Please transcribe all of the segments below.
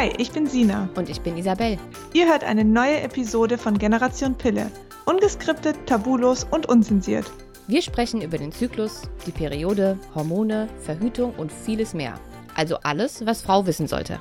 Hi, ich bin Sina. Und ich bin Isabel. Ihr hört eine neue Episode von Generation Pille. Ungeskriptet, tabulos und unzensiert. Wir sprechen über den Zyklus, die Periode, Hormone, Verhütung und vieles mehr. Also alles, was Frau wissen sollte.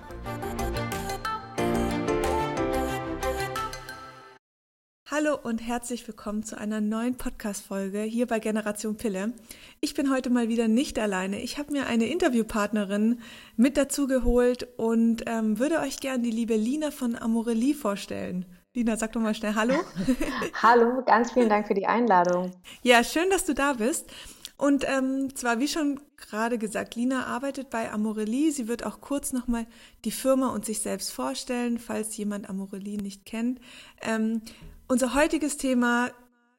Hallo und herzlich willkommen zu einer neuen Podcast-Folge hier bei Generation Pille. Ich bin heute mal wieder nicht alleine. Ich habe mir eine Interviewpartnerin mit dazu geholt und ähm, würde euch gerne die liebe Lina von Amorelie vorstellen. Lina, sag doch mal schnell Hallo. Hallo, ganz vielen Dank für die Einladung. Ja, schön, dass du da bist. Und ähm, zwar, wie schon gerade gesagt, Lina arbeitet bei Amorelie. Sie wird auch kurz nochmal die Firma und sich selbst vorstellen, falls jemand Amorelie nicht kennt. Ähm, unser heutiges Thema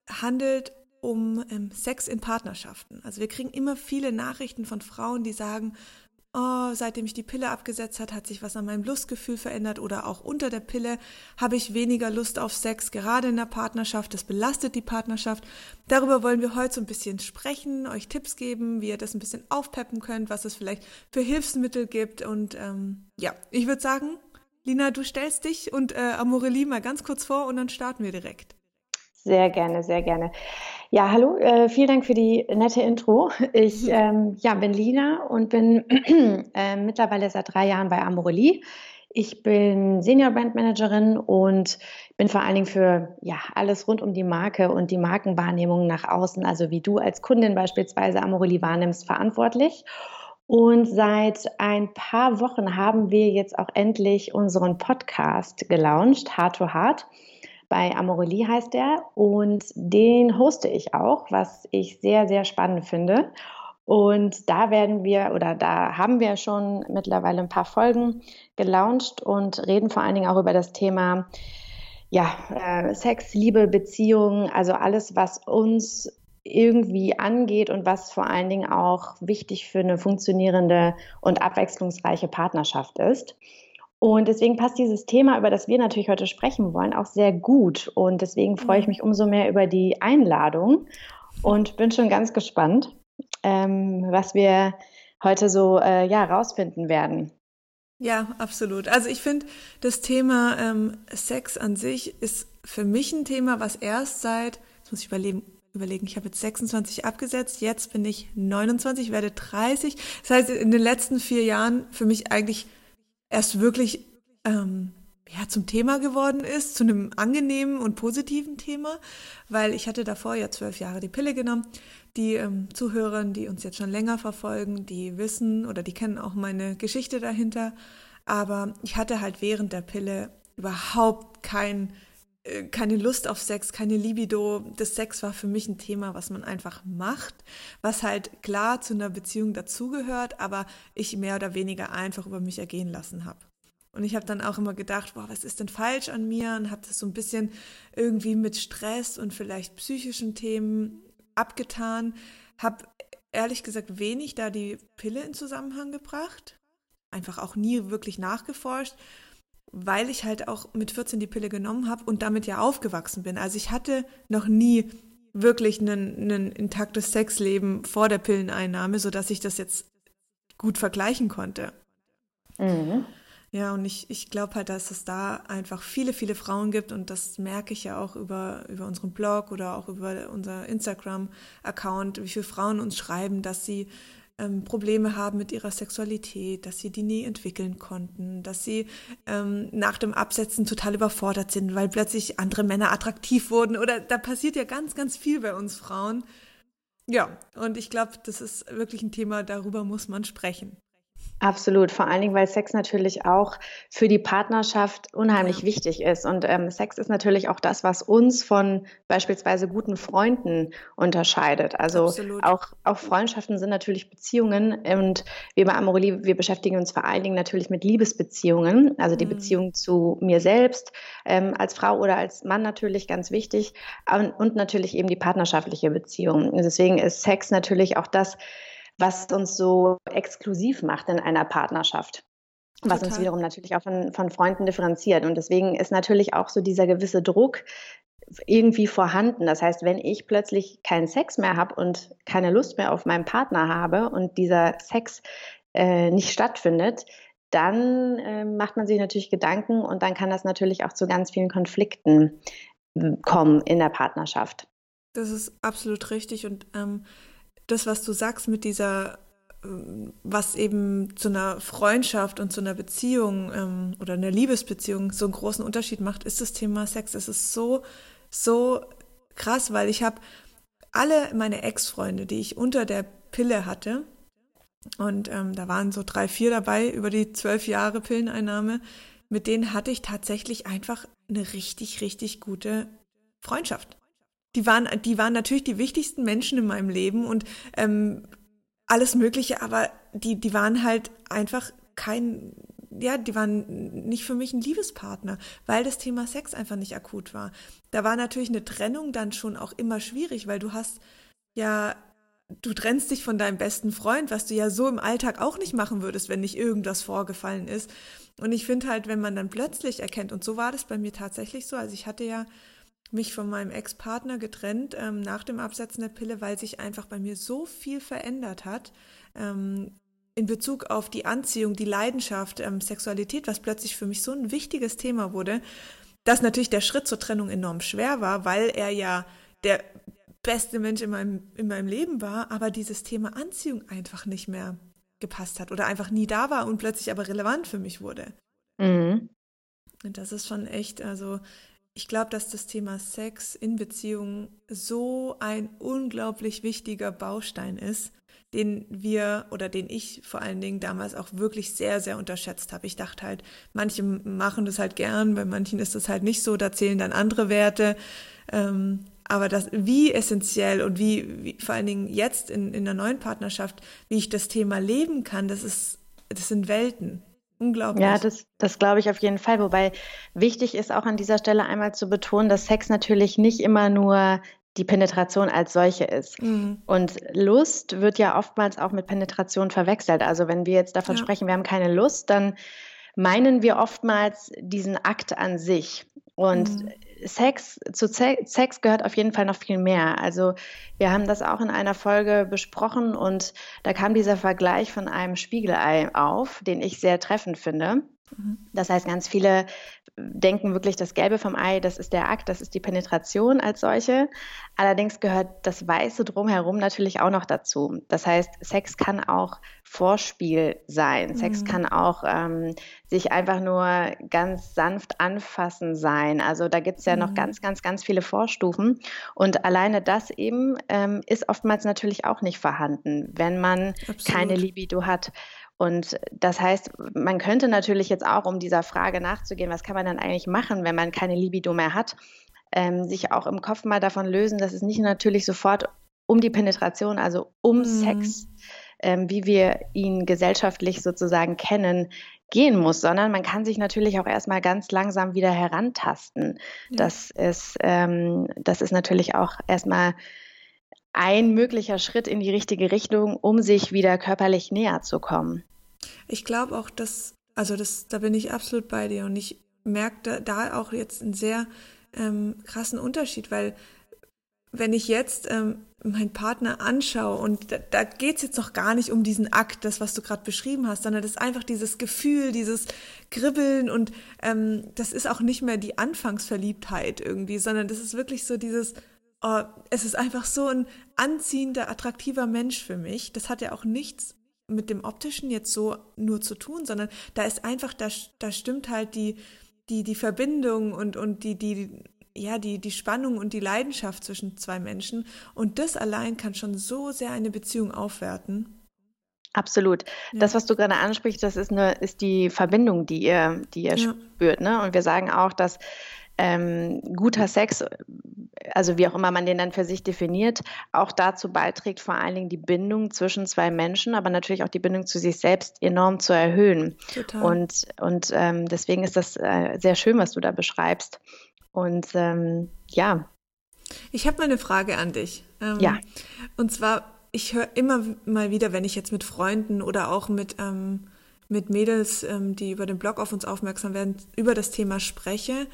handelt um ähm, Sex in Partnerschaften. Also wir kriegen immer viele Nachrichten von Frauen, die sagen, oh, seitdem ich die Pille abgesetzt hat, hat sich was an meinem Lustgefühl verändert oder auch unter der Pille habe ich weniger Lust auf Sex, gerade in der Partnerschaft. Das belastet die Partnerschaft. Darüber wollen wir heute so ein bisschen sprechen, euch Tipps geben, wie ihr das ein bisschen aufpeppen könnt, was es vielleicht für Hilfsmittel gibt. Und ähm, ja, ich würde sagen, Lina, du stellst dich und äh, Amorelie mal ganz kurz vor und dann starten wir direkt. Sehr gerne, sehr gerne. Ja, hallo, äh, vielen Dank für die nette Intro. Ich mhm. ähm, ja, bin Lina und bin äh, mittlerweile seit drei Jahren bei Amorelie. Ich bin Senior Brand Managerin und bin vor allen Dingen für ja, alles rund um die Marke und die Markenwahrnehmung nach außen, also wie du als Kundin beispielsweise Amorelie wahrnimmst, verantwortlich. Und seit ein paar Wochen haben wir jetzt auch endlich unseren Podcast gelauncht, Heart to Heart. Bei Amorelie heißt er und den hoste ich auch, was ich sehr, sehr spannend finde. Und da werden wir oder da haben wir schon mittlerweile ein paar Folgen gelauncht und reden vor allen Dingen auch über das Thema ja, äh, Sex, Liebe, Beziehungen, also alles, was uns irgendwie angeht und was vor allen Dingen auch wichtig für eine funktionierende und abwechslungsreiche Partnerschaft ist. Und deswegen passt dieses Thema, über das wir natürlich heute sprechen wollen, auch sehr gut. Und deswegen freue ich mich umso mehr über die Einladung und bin schon ganz gespannt, ähm, was wir heute so äh, ja, rausfinden werden. Ja, absolut. Also ich finde, das Thema ähm, Sex an sich ist für mich ein Thema, was erst seit, jetzt muss ich überlegen, überlegen, ich habe jetzt 26 abgesetzt, jetzt bin ich 29, werde 30. Das heißt, in den letzten vier Jahren für mich eigentlich erst wirklich ähm, ja, zum Thema geworden ist, zu einem angenehmen und positiven Thema, weil ich hatte davor ja zwölf Jahre die Pille genommen. Die ähm, Zuhörer, die uns jetzt schon länger verfolgen, die wissen oder die kennen auch meine Geschichte dahinter. Aber ich hatte halt während der Pille überhaupt kein keine Lust auf Sex, keine Libido. Das Sex war für mich ein Thema, was man einfach macht, was halt klar zu einer Beziehung dazugehört, aber ich mehr oder weniger einfach über mich ergehen lassen habe. Und ich habe dann auch immer gedacht, boah, was ist denn falsch an mir? Und habe das so ein bisschen irgendwie mit Stress und vielleicht psychischen Themen abgetan. Habe ehrlich gesagt wenig da die Pille in Zusammenhang gebracht. Einfach auch nie wirklich nachgeforscht weil ich halt auch mit 14 die Pille genommen habe und damit ja aufgewachsen bin. Also ich hatte noch nie wirklich ein, intaktes Sexleben vor der Pilleneinnahme, sodass ich das jetzt gut vergleichen konnte. Mhm. Ja, und ich, ich glaube halt, dass es da einfach viele, viele Frauen gibt und das merke ich ja auch über, über unseren Blog oder auch über unser Instagram-Account, wie viele Frauen uns schreiben, dass sie ähm, Probleme haben mit ihrer Sexualität, dass sie die nie entwickeln konnten, dass sie ähm, nach dem Absetzen total überfordert sind, weil plötzlich andere Männer attraktiv wurden oder da passiert ja ganz, ganz viel bei uns Frauen. Ja, und ich glaube, das ist wirklich ein Thema, darüber muss man sprechen. Absolut, vor allen Dingen, weil Sex natürlich auch für die Partnerschaft unheimlich ja. wichtig ist. Und ähm, Sex ist natürlich auch das, was uns von beispielsweise guten Freunden unterscheidet. Also auch, auch Freundschaften sind natürlich Beziehungen. Und wir bei Amorelie, wir beschäftigen uns vor allen Dingen natürlich mit Liebesbeziehungen, also die mhm. Beziehung zu mir selbst ähm, als Frau oder als Mann natürlich ganz wichtig. Und natürlich eben die partnerschaftliche Beziehung. Und deswegen ist Sex natürlich auch das, was uns so exklusiv macht in einer Partnerschaft. Was Total. uns wiederum natürlich auch von, von Freunden differenziert. Und deswegen ist natürlich auch so dieser gewisse Druck irgendwie vorhanden. Das heißt, wenn ich plötzlich keinen Sex mehr habe und keine Lust mehr auf meinen Partner habe und dieser Sex äh, nicht stattfindet, dann äh, macht man sich natürlich Gedanken und dann kann das natürlich auch zu ganz vielen Konflikten hm, kommen in der Partnerschaft. Das ist absolut richtig und ähm, das, was du sagst mit dieser was eben zu einer Freundschaft und zu einer Beziehung ähm, oder einer Liebesbeziehung so einen großen Unterschied macht, ist das Thema Sex. Es ist so, so krass, weil ich habe alle meine Ex-Freunde, die ich unter der Pille hatte, und ähm, da waren so drei, vier dabei über die zwölf Jahre Pilleneinnahme, mit denen hatte ich tatsächlich einfach eine richtig, richtig gute Freundschaft. Die waren, die waren natürlich die wichtigsten Menschen in meinem Leben und ähm, alles Mögliche, aber die, die waren halt einfach kein, ja, die waren nicht für mich ein Liebespartner, weil das Thema Sex einfach nicht akut war. Da war natürlich eine Trennung dann schon auch immer schwierig, weil du hast ja, du trennst dich von deinem besten Freund, was du ja so im Alltag auch nicht machen würdest, wenn nicht irgendwas vorgefallen ist. Und ich finde halt, wenn man dann plötzlich erkennt, und so war das bei mir tatsächlich so, also ich hatte ja mich von meinem Ex-Partner getrennt ähm, nach dem Absetzen der Pille, weil sich einfach bei mir so viel verändert hat ähm, in Bezug auf die Anziehung, die Leidenschaft, ähm, Sexualität, was plötzlich für mich so ein wichtiges Thema wurde, dass natürlich der Schritt zur Trennung enorm schwer war, weil er ja der beste Mensch in meinem, in meinem Leben war, aber dieses Thema Anziehung einfach nicht mehr gepasst hat oder einfach nie da war und plötzlich aber relevant für mich wurde. Mhm. Und das ist schon echt, also ich glaube, dass das Thema Sex in Beziehungen so ein unglaublich wichtiger Baustein ist, den wir oder den ich vor allen Dingen damals auch wirklich sehr, sehr unterschätzt habe. Ich dachte halt, manche machen das halt gern, bei manchen ist das halt nicht so, da zählen dann andere Werte. Ähm, aber das, wie essentiell und wie, wie vor allen Dingen jetzt in, in einer neuen Partnerschaft, wie ich das Thema leben kann, das ist, das sind Welten. Unglaublich. Ja, das, das glaube ich auf jeden Fall. Wobei wichtig ist auch an dieser Stelle einmal zu betonen, dass Sex natürlich nicht immer nur die Penetration als solche ist. Mhm. Und Lust wird ja oftmals auch mit Penetration verwechselt. Also wenn wir jetzt davon ja. sprechen, wir haben keine Lust, dann meinen wir oftmals diesen Akt an sich. Und mhm. Sex, zu Sex gehört auf jeden Fall noch viel mehr. Also wir haben das auch in einer Folge besprochen und da kam dieser Vergleich von einem Spiegelei auf, den ich sehr treffend finde. Mhm. Das heißt, ganz viele denken wirklich, das Gelbe vom Ei, das ist der Akt, das ist die Penetration als solche. Allerdings gehört das Weiße drumherum natürlich auch noch dazu. Das heißt, Sex kann auch Vorspiel sein. Mhm. Sex kann auch ähm, sich einfach nur ganz sanft anfassen sein. Also da gibt es ja mhm. noch ganz, ganz, ganz viele Vorstufen. Und alleine das eben ähm, ist oftmals natürlich auch nicht vorhanden, wenn man Absolut. keine Libido hat. Und das heißt, man könnte natürlich jetzt auch, um dieser Frage nachzugehen, was kann man dann eigentlich machen, wenn man keine Libido mehr hat, ähm, sich auch im Kopf mal davon lösen, dass es nicht natürlich sofort um die Penetration, also um mhm. Sex, ähm, wie wir ihn gesellschaftlich sozusagen kennen, gehen muss, sondern man kann sich natürlich auch erstmal ganz langsam wieder herantasten. Ja. Das, ist, ähm, das ist natürlich auch erstmal ein möglicher Schritt in die richtige Richtung, um sich wieder körperlich näher zu kommen. Ich glaube auch, dass, also das, da bin ich absolut bei dir und ich merke da, auch jetzt einen sehr ähm, krassen Unterschied, weil wenn ich jetzt ähm, meinen Partner anschaue und da, da geht es jetzt noch gar nicht um diesen Akt, das, was du gerade beschrieben hast, sondern das ist einfach dieses Gefühl, dieses Kribbeln und ähm, das ist auch nicht mehr die Anfangsverliebtheit irgendwie, sondern das ist wirklich so dieses, oh, es ist einfach so ein anziehender, attraktiver Mensch für mich. Das hat ja auch nichts mit dem Optischen jetzt so nur zu tun, sondern da ist einfach, da, da stimmt halt die, die, die Verbindung und, und die, die, ja, die, die Spannung und die Leidenschaft zwischen zwei Menschen. Und das allein kann schon so sehr eine Beziehung aufwerten. Absolut. Ja. Das, was du gerade ansprichst, das ist, eine, ist die Verbindung, die ihr, die ihr ja. spürt. Ne? Und wir sagen auch, dass ähm, guter Sex, also wie auch immer man den dann für sich definiert, auch dazu beiträgt, vor allen Dingen die Bindung zwischen zwei Menschen, aber natürlich auch die Bindung zu sich selbst enorm zu erhöhen. Total. Und, und ähm, deswegen ist das äh, sehr schön, was du da beschreibst. Und ähm, ja. Ich habe mal eine Frage an dich. Ähm, ja. Und zwar, ich höre immer mal wieder, wenn ich jetzt mit Freunden oder auch mit ähm, mit Mädels, ähm, die über den Blog auf uns aufmerksam werden, über das Thema spreche,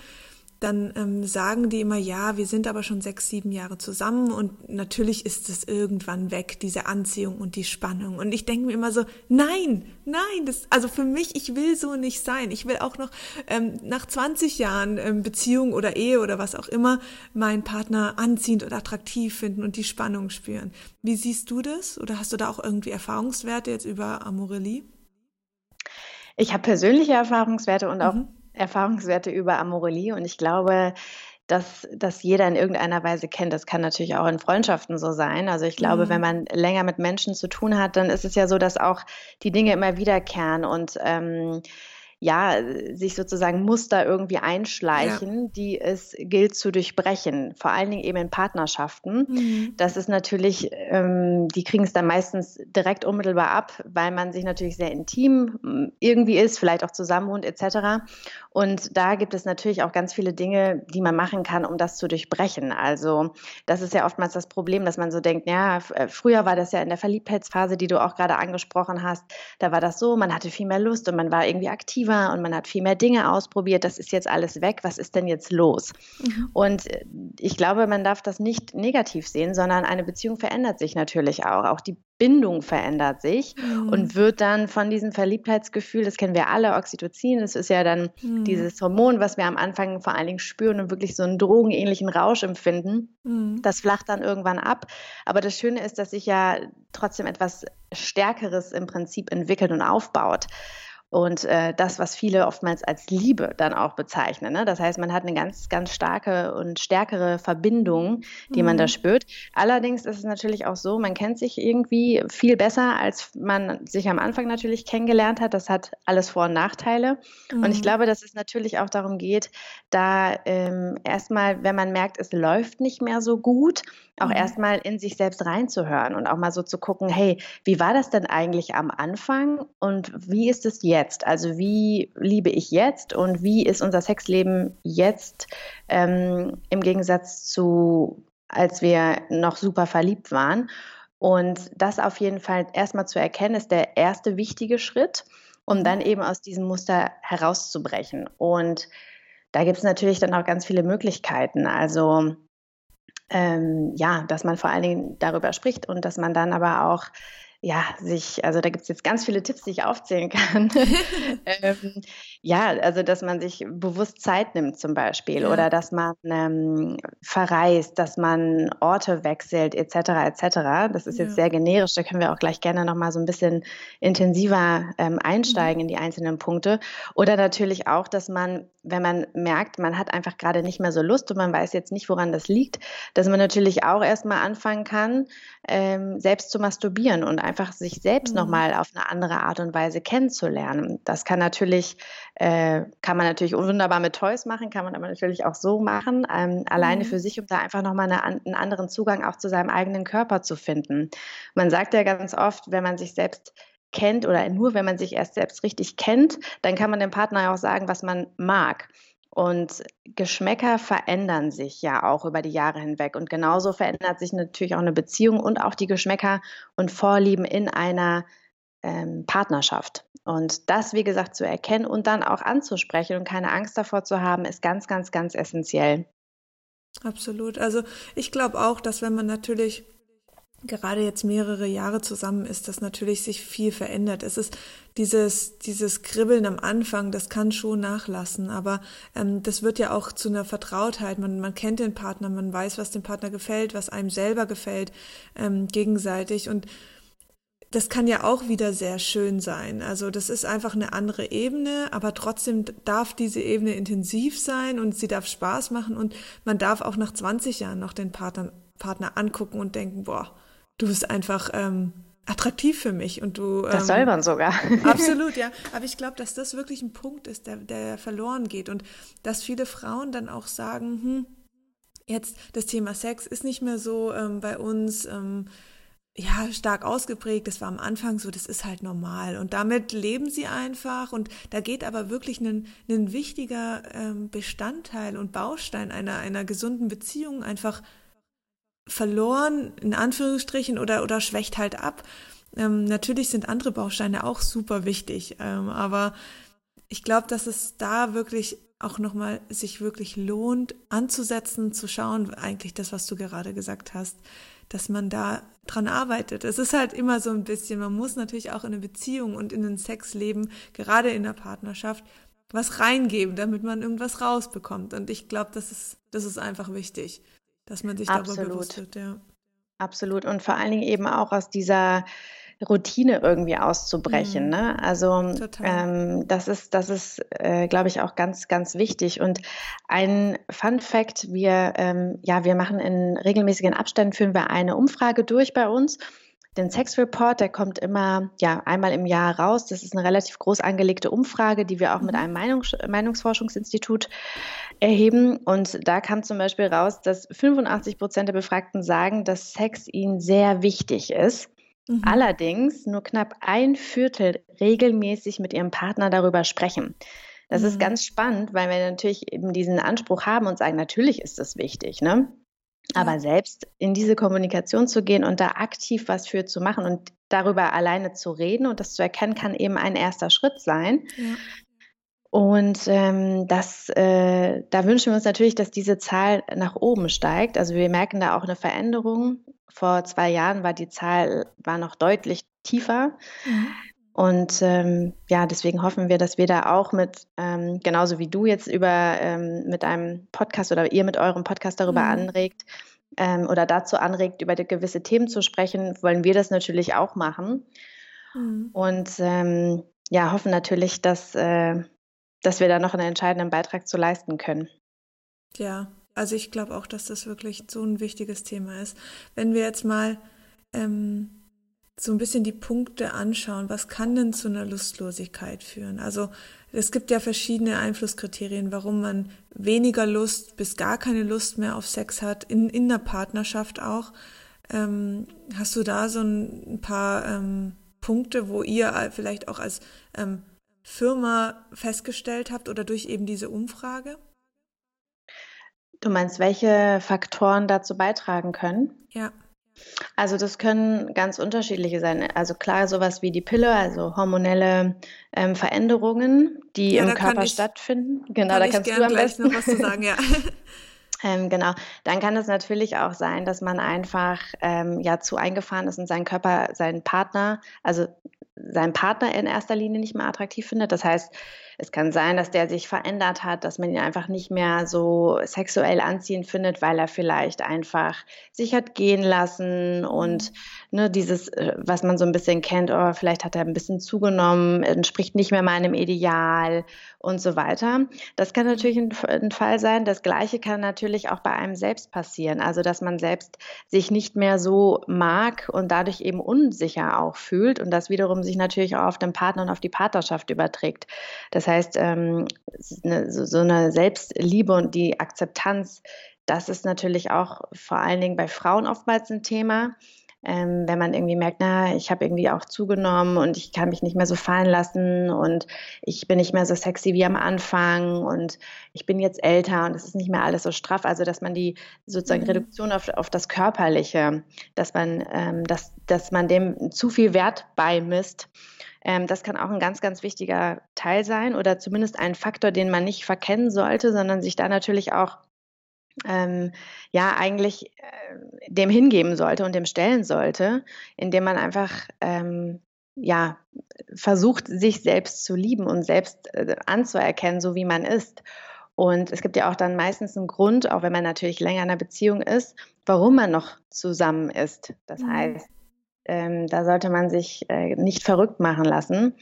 dann ähm, sagen die immer, ja, wir sind aber schon sechs, sieben Jahre zusammen und natürlich ist es irgendwann weg, diese Anziehung und die Spannung. Und ich denke mir immer so, nein, nein, das, also für mich, ich will so nicht sein. Ich will auch noch ähm, nach 20 Jahren ähm, Beziehung oder Ehe oder was auch immer meinen Partner anziehend und attraktiv finden und die Spannung spüren. Wie siehst du das? Oder hast du da auch irgendwie Erfahrungswerte jetzt über Amorelie? Ich habe persönliche Erfahrungswerte und auch mhm. Erfahrungswerte über Amorelie und ich glaube, dass das jeder in irgendeiner Weise kennt. Das kann natürlich auch in Freundschaften so sein. Also ich glaube, mhm. wenn man länger mit Menschen zu tun hat, dann ist es ja so, dass auch die Dinge immer wiederkehren und ähm, ja, sich sozusagen Muster irgendwie einschleichen, ja. die es gilt zu durchbrechen. Vor allen Dingen eben in Partnerschaften. Mhm. Das ist natürlich, ähm, die kriegen es dann meistens direkt unmittelbar ab, weil man sich natürlich sehr intim hm, irgendwie ist, vielleicht auch zusammen wohnt etc. Und da gibt es natürlich auch ganz viele Dinge, die man machen kann, um das zu durchbrechen. Also das ist ja oftmals das Problem, dass man so denkt, ja, äh, früher war das ja in der Verliebtheitsphase, die du auch gerade angesprochen hast, da war das so, man hatte viel mehr Lust und man war irgendwie aktiver und man hat viel mehr Dinge ausprobiert. Das ist jetzt alles weg. Was ist denn jetzt los? Mhm. Und äh, ich glaube, man darf das nicht negativ sehen, sondern eine Beziehung verändert sich natürlich auch. Auch die Bindung verändert sich mhm. und wird dann von diesem Verliebtheitsgefühl, das kennen wir alle, Oxytocin, das ist ja dann mhm. dieses Hormon, was wir am Anfang vor allen Dingen spüren und wirklich so einen drogenähnlichen Rausch empfinden, mhm. das flacht dann irgendwann ab. Aber das Schöne ist, dass sich ja trotzdem etwas Stärkeres im Prinzip entwickelt und aufbaut und äh, das, was viele oftmals als Liebe dann auch bezeichnen. Ne? Das heißt, man hat eine ganz, ganz starke und stärkere Verbindung, die mhm. man da mhm. spürt. Allerdings ist es natürlich auch so, man kennt sich irgendwie viel besser, als man sich am Anfang natürlich kennengelernt hat. Das hat alles Vor- und Nachteile. Mhm. Und ich mhm. glaube, dass es natürlich auch darum geht, da ähm, erstmal, wenn man merkt, es läuft nicht mehr so gut, auch mhm. erstmal in sich selbst reinzuhören und auch mal so zu gucken, hey, wie war das denn eigentlich am Anfang und wie ist es jetzt? Also wie liebe ich jetzt und wie ist unser Sexleben jetzt ähm, im Gegensatz zu, als wir noch super verliebt waren? Und das auf jeden Fall erstmal zu erkennen, ist der erste wichtige Schritt, um dann eben aus diesem Muster herauszubrechen. Und da gibt es natürlich dann auch ganz viele Möglichkeiten. Also ähm, ja, dass man vor allen Dingen darüber spricht und dass man dann aber auch ja, sich, also da gibt es jetzt ganz viele Tipps, die ich aufzählen kann. ähm, ja, also dass man sich bewusst Zeit nimmt zum Beispiel ja. oder dass man ähm, verreist, dass man Orte wechselt etc. etc. Das ist jetzt ja. sehr generisch, da können wir auch gleich gerne nochmal so ein bisschen intensiver ähm, einsteigen mhm. in die einzelnen Punkte. Oder natürlich auch, dass man, wenn man merkt, man hat einfach gerade nicht mehr so Lust und man weiß jetzt nicht, woran das liegt, dass man natürlich auch erstmal anfangen kann, ähm, selbst zu masturbieren und einfach sich selbst mhm. nochmal auf eine andere Art und Weise kennenzulernen. Das kann natürlich, äh, kann man natürlich wunderbar mit Toys machen, kann man aber natürlich auch so machen, ähm, alleine mhm. für sich, um da einfach nochmal eine, einen anderen Zugang auch zu seinem eigenen Körper zu finden. Man sagt ja ganz oft, wenn man sich selbst kennt oder nur wenn man sich erst selbst richtig kennt, dann kann man dem Partner auch sagen, was man mag. Und Geschmäcker verändern sich ja auch über die Jahre hinweg. Und genauso verändert sich natürlich auch eine Beziehung und auch die Geschmäcker und Vorlieben in einer ähm, Partnerschaft. Und das, wie gesagt, zu erkennen und dann auch anzusprechen und keine Angst davor zu haben, ist ganz, ganz, ganz essentiell. Absolut. Also ich glaube auch, dass wenn man natürlich gerade jetzt mehrere Jahre zusammen ist, dass natürlich sich viel verändert. Es ist dieses, dieses Kribbeln am Anfang, das kann schon nachlassen, aber ähm, das wird ja auch zu einer Vertrautheit. Man, man kennt den Partner, man weiß, was dem Partner gefällt, was einem selber gefällt, ähm, gegenseitig und das kann ja auch wieder sehr schön sein. Also das ist einfach eine andere Ebene, aber trotzdem darf diese Ebene intensiv sein und sie darf Spaß machen und man darf auch nach 20 Jahren noch den Partner, Partner angucken und denken, boah, du bist einfach ähm, attraktiv für mich und du. Ähm, das soll man sogar. absolut, ja. Aber ich glaube, dass das wirklich ein Punkt ist, der, der verloren geht und dass viele Frauen dann auch sagen, hm, jetzt das Thema Sex ist nicht mehr so ähm, bei uns. Ähm, ja, stark ausgeprägt. Das war am Anfang so, das ist halt normal. Und damit leben sie einfach. Und da geht aber wirklich ein, ein wichtiger ähm, Bestandteil und Baustein einer, einer gesunden Beziehung einfach verloren, in Anführungsstrichen, oder, oder schwächt halt ab. Ähm, natürlich sind andere Bausteine auch super wichtig, ähm, aber ich glaube, dass es da wirklich auch nochmal sich wirklich lohnt, anzusetzen, zu schauen, eigentlich das, was du gerade gesagt hast, dass man da dran arbeitet. Es ist halt immer so ein bisschen, man muss natürlich auch in eine Beziehung und in ein Sexleben, gerade in der Partnerschaft, was reingeben, damit man irgendwas rausbekommt. Und ich glaube, das ist, das ist einfach wichtig, dass man sich Absolut. darüber bewusst wird, ja. Absolut. Und vor allen Dingen eben auch aus dieser Routine irgendwie auszubrechen. Mhm. Ne? Also ähm, das ist, das ist, äh, glaube ich, auch ganz, ganz wichtig. Und ein Fun Fact: Wir, ähm, ja, wir machen in regelmäßigen Abständen führen wir eine Umfrage durch bei uns. Den Sex Report, der kommt immer ja einmal im Jahr raus. Das ist eine relativ groß angelegte Umfrage, die wir auch mit mhm. einem Meinungs Meinungsforschungsinstitut erheben. Und da kam zum Beispiel raus, dass 85 Prozent der Befragten sagen, dass Sex ihnen sehr wichtig ist. Mhm. Allerdings nur knapp ein Viertel regelmäßig mit ihrem Partner darüber sprechen. Das mhm. ist ganz spannend, weil wir natürlich eben diesen Anspruch haben und sagen, natürlich ist das wichtig, ne? Aber ja. selbst in diese Kommunikation zu gehen und da aktiv was für zu machen und darüber alleine zu reden und das zu erkennen, kann eben ein erster Schritt sein. Ja. Und ähm, das, äh, da wünschen wir uns natürlich, dass diese Zahl nach oben steigt. Also wir merken da auch eine Veränderung. Vor zwei Jahren war die Zahl war noch deutlich tiefer. Mhm. Und ähm, ja, deswegen hoffen wir, dass wir da auch mit, ähm, genauso wie du jetzt über ähm, mit einem Podcast oder ihr mit eurem Podcast darüber mhm. anregt ähm, oder dazu anregt, über gewisse Themen zu sprechen, wollen wir das natürlich auch machen. Mhm. Und ähm, ja, hoffen natürlich, dass äh, dass wir da noch einen entscheidenden Beitrag zu leisten können. Ja, also ich glaube auch, dass das wirklich so ein wichtiges Thema ist. Wenn wir jetzt mal ähm, so ein bisschen die Punkte anschauen, was kann denn zu einer Lustlosigkeit führen? Also es gibt ja verschiedene Einflusskriterien, warum man weniger Lust bis gar keine Lust mehr auf Sex hat, in, in der Partnerschaft auch. Ähm, hast du da so ein, paar ähm, Punkte, wo ihr vielleicht auch als ähm, Firma festgestellt habt oder durch eben diese Umfrage? Du meinst, welche Faktoren dazu beitragen können? Ja. Also das können ganz unterschiedliche sein. Also klar, sowas wie die Pille, also hormonelle ähm, Veränderungen, die ja, im Körper ich, stattfinden. Genau, da kannst du am besten noch was zu sagen, ja. Ähm, genau, dann kann es natürlich auch sein, dass man einfach ähm, ja zu eingefahren ist und seinen Körper, seinen Partner, also seinen Partner in erster Linie nicht mehr attraktiv findet. Das heißt, es kann sein, dass der sich verändert hat, dass man ihn einfach nicht mehr so sexuell anziehend findet, weil er vielleicht einfach sich hat gehen lassen und ne, dieses, äh, was man so ein bisschen kennt, oh, vielleicht hat er ein bisschen zugenommen, entspricht nicht mehr meinem Ideal und so weiter. Das kann natürlich ein, ein Fall sein. Das Gleiche kann natürlich auch bei einem selbst passieren. Also, dass man selbst sich nicht mehr so mag und dadurch eben unsicher auch fühlt und das wiederum sich natürlich auch auf den Partner und auf die Partnerschaft überträgt. Das heißt, ähm, eine, so, so eine Selbstliebe und die Akzeptanz, das ist natürlich auch vor allen Dingen bei Frauen oftmals ein Thema. Ähm, wenn man irgendwie merkt, na, ich habe irgendwie auch zugenommen und ich kann mich nicht mehr so fallen lassen und ich bin nicht mehr so sexy wie am Anfang und ich bin jetzt älter und es ist nicht mehr alles so straff. Also dass man die sozusagen mhm. Reduktion auf, auf das Körperliche, dass man, ähm, dass, dass man dem zu viel Wert beimisst. Ähm, das kann auch ein ganz, ganz wichtiger Teil sein oder zumindest ein Faktor, den man nicht verkennen sollte, sondern sich da natürlich auch ähm, ja eigentlich äh, dem hingeben sollte und dem stellen sollte, indem man einfach ähm, ja versucht, sich selbst zu lieben und selbst äh, anzuerkennen, so wie man ist. Und es gibt ja auch dann meistens einen Grund, auch wenn man natürlich länger in einer Beziehung ist, warum man noch zusammen ist. Das mhm. heißt, ähm, da sollte man sich äh, nicht verrückt machen lassen.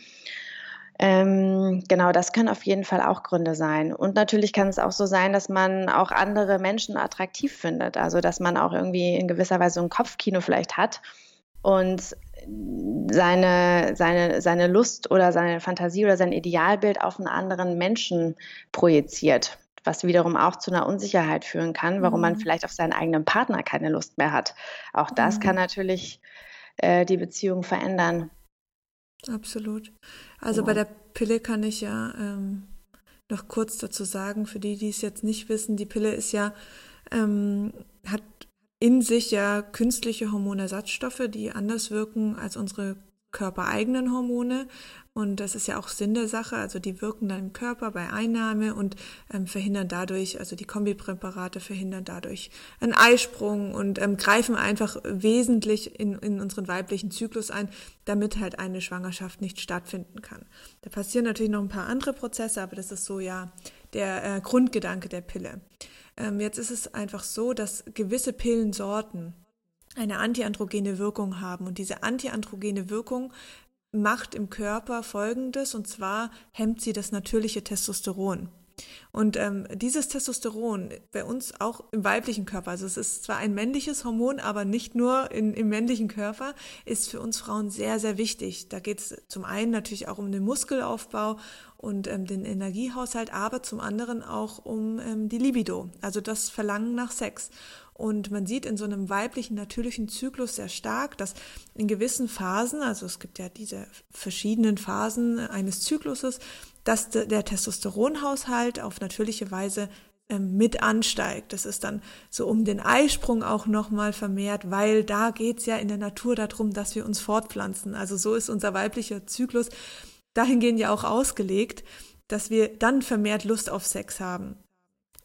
Ähm, genau, das können auf jeden Fall auch Gründe sein. Und natürlich kann es auch so sein, dass man auch andere Menschen attraktiv findet. Also, dass man auch irgendwie in gewisser Weise ein Kopfkino vielleicht hat und seine, seine, seine Lust oder seine Fantasie oder sein Idealbild auf einen anderen Menschen projiziert. Was wiederum auch zu einer Unsicherheit führen kann, warum mhm. man vielleicht auf seinen eigenen Partner keine Lust mehr hat. Auch das mhm. kann natürlich äh, die Beziehung verändern. Absolut. Also genau. bei der Pille kann ich ja ähm, noch kurz dazu sagen, für die, die es jetzt nicht wissen, die Pille ist ja, ähm, hat in sich ja künstliche Hormonersatzstoffe, die anders wirken als unsere körpereigenen Hormone. Und das ist ja auch Sinn der Sache. Also die wirken dann im Körper bei Einnahme und ähm, verhindern dadurch, also die Kombipräparate verhindern dadurch einen Eisprung und ähm, greifen einfach wesentlich in, in unseren weiblichen Zyklus ein, damit halt eine Schwangerschaft nicht stattfinden kann. Da passieren natürlich noch ein paar andere Prozesse, aber das ist so ja der äh, Grundgedanke der Pille. Ähm, jetzt ist es einfach so, dass gewisse Pillensorten eine antiandrogene Wirkung haben. Und diese antiandrogene Wirkung macht im Körper Folgendes, und zwar hemmt sie das natürliche Testosteron. Und ähm, dieses Testosteron bei uns auch im weiblichen Körper, also es ist zwar ein männliches Hormon, aber nicht nur in, im männlichen Körper, ist für uns Frauen sehr, sehr wichtig. Da geht es zum einen natürlich auch um den Muskelaufbau und ähm, den Energiehaushalt, aber zum anderen auch um ähm, die Libido, also das Verlangen nach Sex. Und man sieht in so einem weiblichen natürlichen Zyklus sehr stark, dass in gewissen Phasen, also es gibt ja diese verschiedenen Phasen eines Zykluses, dass der Testosteronhaushalt auf natürliche Weise ähm, mit ansteigt. Das ist dann so um den Eisprung auch nochmal vermehrt, weil da geht's ja in der Natur darum, dass wir uns fortpflanzen. Also so ist unser weiblicher Zyklus dahingehend ja auch ausgelegt, dass wir dann vermehrt Lust auf Sex haben.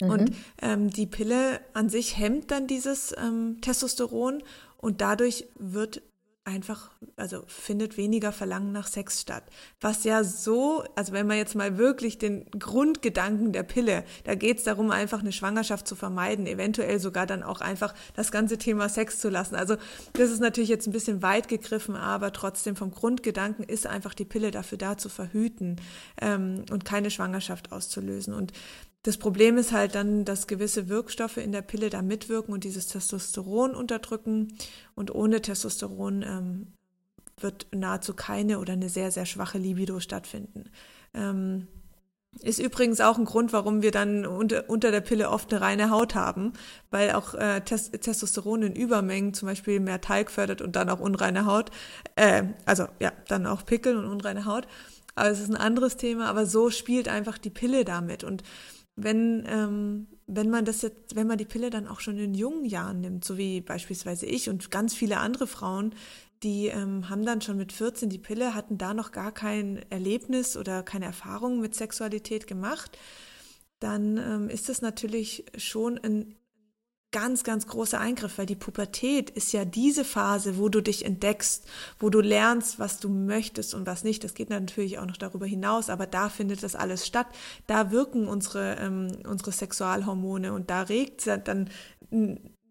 Mhm. Und ähm, die Pille an sich hemmt dann dieses ähm, Testosteron und dadurch wird einfach, also findet weniger Verlangen nach Sex statt. Was ja so, also wenn man jetzt mal wirklich den Grundgedanken der Pille, da geht es darum, einfach eine Schwangerschaft zu vermeiden, eventuell sogar dann auch einfach das ganze Thema Sex zu lassen. Also das ist natürlich jetzt ein bisschen weit gegriffen, aber trotzdem vom Grundgedanken ist einfach die Pille dafür da zu verhüten ähm, und keine Schwangerschaft auszulösen. Und das Problem ist halt dann, dass gewisse Wirkstoffe in der Pille da mitwirken und dieses Testosteron unterdrücken. Und ohne Testosteron ähm, wird nahezu keine oder eine sehr, sehr schwache Libido stattfinden. Ähm, ist übrigens auch ein Grund, warum wir dann unter, unter der Pille oft eine reine Haut haben, weil auch äh, Testosteron in Übermengen zum Beispiel mehr Talg fördert und dann auch unreine Haut. Äh, also ja, dann auch Pickel und unreine Haut. Aber es ist ein anderes Thema, aber so spielt einfach die Pille damit. Und wenn, ähm, wenn man das jetzt, wenn man die Pille dann auch schon in jungen Jahren nimmt, so wie beispielsweise ich und ganz viele andere Frauen, die ähm, haben dann schon mit 14 die Pille, hatten da noch gar kein Erlebnis oder keine Erfahrung mit Sexualität gemacht, dann ähm, ist das natürlich schon ein ganz, ganz großer Eingriff, weil die Pubertät ist ja diese Phase, wo du dich entdeckst, wo du lernst, was du möchtest und was nicht. Das geht natürlich auch noch darüber hinaus, aber da findet das alles statt. Da wirken unsere, ähm, unsere Sexualhormone und da regt dann,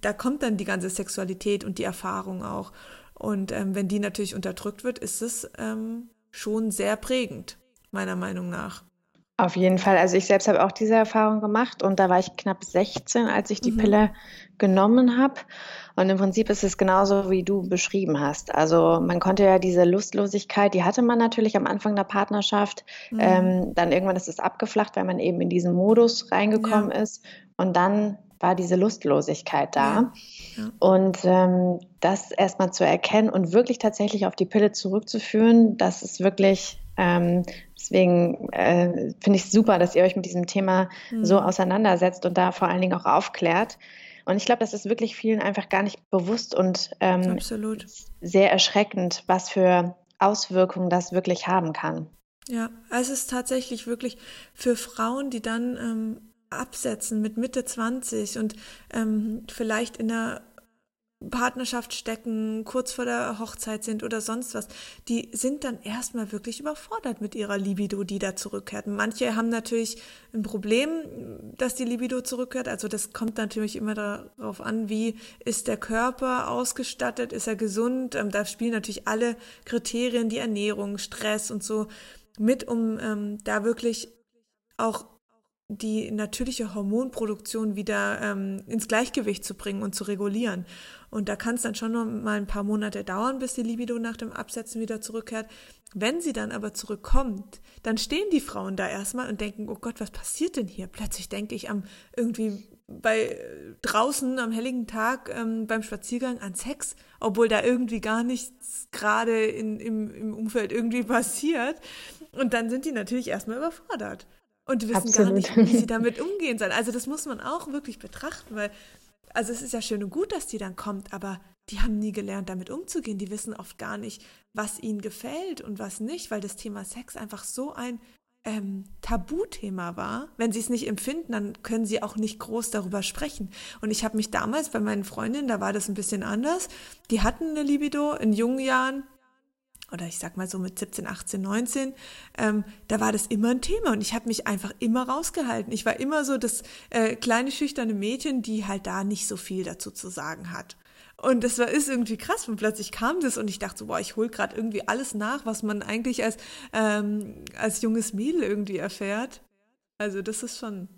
da kommt dann die ganze Sexualität und die Erfahrung auch. Und ähm, wenn die natürlich unterdrückt wird, ist es ähm, schon sehr prägend, meiner Meinung nach. Auf jeden Fall. Also ich selbst habe auch diese Erfahrung gemacht und da war ich knapp 16, als ich die mhm. Pille genommen habe. Und im Prinzip ist es genauso, wie du beschrieben hast. Also man konnte ja diese Lustlosigkeit, die hatte man natürlich am Anfang der Partnerschaft. Mhm. Ähm, dann irgendwann ist es abgeflacht, weil man eben in diesen Modus reingekommen ja. ist. Und dann war diese Lustlosigkeit da. Ja. Ja. Und ähm, das erstmal zu erkennen und wirklich tatsächlich auf die Pille zurückzuführen, das ist wirklich ähm, deswegen äh, finde ich es super, dass ihr euch mit diesem Thema mhm. so auseinandersetzt und da vor allen Dingen auch aufklärt. Und ich glaube, das ist wirklich vielen einfach gar nicht bewusst und ähm, sehr erschreckend, was für Auswirkungen das wirklich haben kann. Ja, es ist tatsächlich wirklich für Frauen, die dann ähm, absetzen mit Mitte 20 und ähm, vielleicht in einer Partnerschaft stecken, kurz vor der Hochzeit sind oder sonst was, die sind dann erstmal wirklich überfordert mit ihrer Libido, die da zurückkehrt. Manche haben natürlich ein Problem, dass die Libido zurückkehrt. Also das kommt natürlich immer darauf an, wie ist der Körper ausgestattet, ist er gesund. Ähm, da spielen natürlich alle Kriterien, die Ernährung, Stress und so mit, um ähm, da wirklich auch die natürliche Hormonproduktion wieder ähm, ins Gleichgewicht zu bringen und zu regulieren. Und da kann es dann schon noch mal ein paar Monate dauern, bis die Libido nach dem Absetzen wieder zurückkehrt. Wenn sie dann aber zurückkommt, dann stehen die Frauen da erstmal und denken, oh Gott, was passiert denn hier? Plötzlich denke ich am irgendwie bei draußen am helligen Tag ähm, beim Spaziergang an Sex, obwohl da irgendwie gar nichts gerade im, im Umfeld irgendwie passiert. Und dann sind die natürlich erstmal überfordert und wissen Absolut. gar nicht, wie sie damit umgehen sollen. Also das muss man auch wirklich betrachten, weil, also es ist ja schön und gut, dass die dann kommt, aber die haben nie gelernt, damit umzugehen. Die wissen oft gar nicht, was ihnen gefällt und was nicht, weil das Thema Sex einfach so ein ähm, Tabuthema war. Wenn sie es nicht empfinden, dann können sie auch nicht groß darüber sprechen. Und ich habe mich damals bei meinen Freundinnen, da war das ein bisschen anders. Die hatten eine Libido in jungen Jahren, oder ich sag mal so mit 17, 18, 19, ähm, da war das immer ein Thema und ich habe mich einfach immer rausgehalten. Ich war immer so das äh, kleine schüchterne Mädchen, die halt da nicht so viel dazu zu sagen hat. Und das war ist irgendwie krass und plötzlich kam das und ich dachte so, boah, ich hol gerade irgendwie alles nach, was man eigentlich als ähm, als junges Mädel irgendwie erfährt. Also das ist schon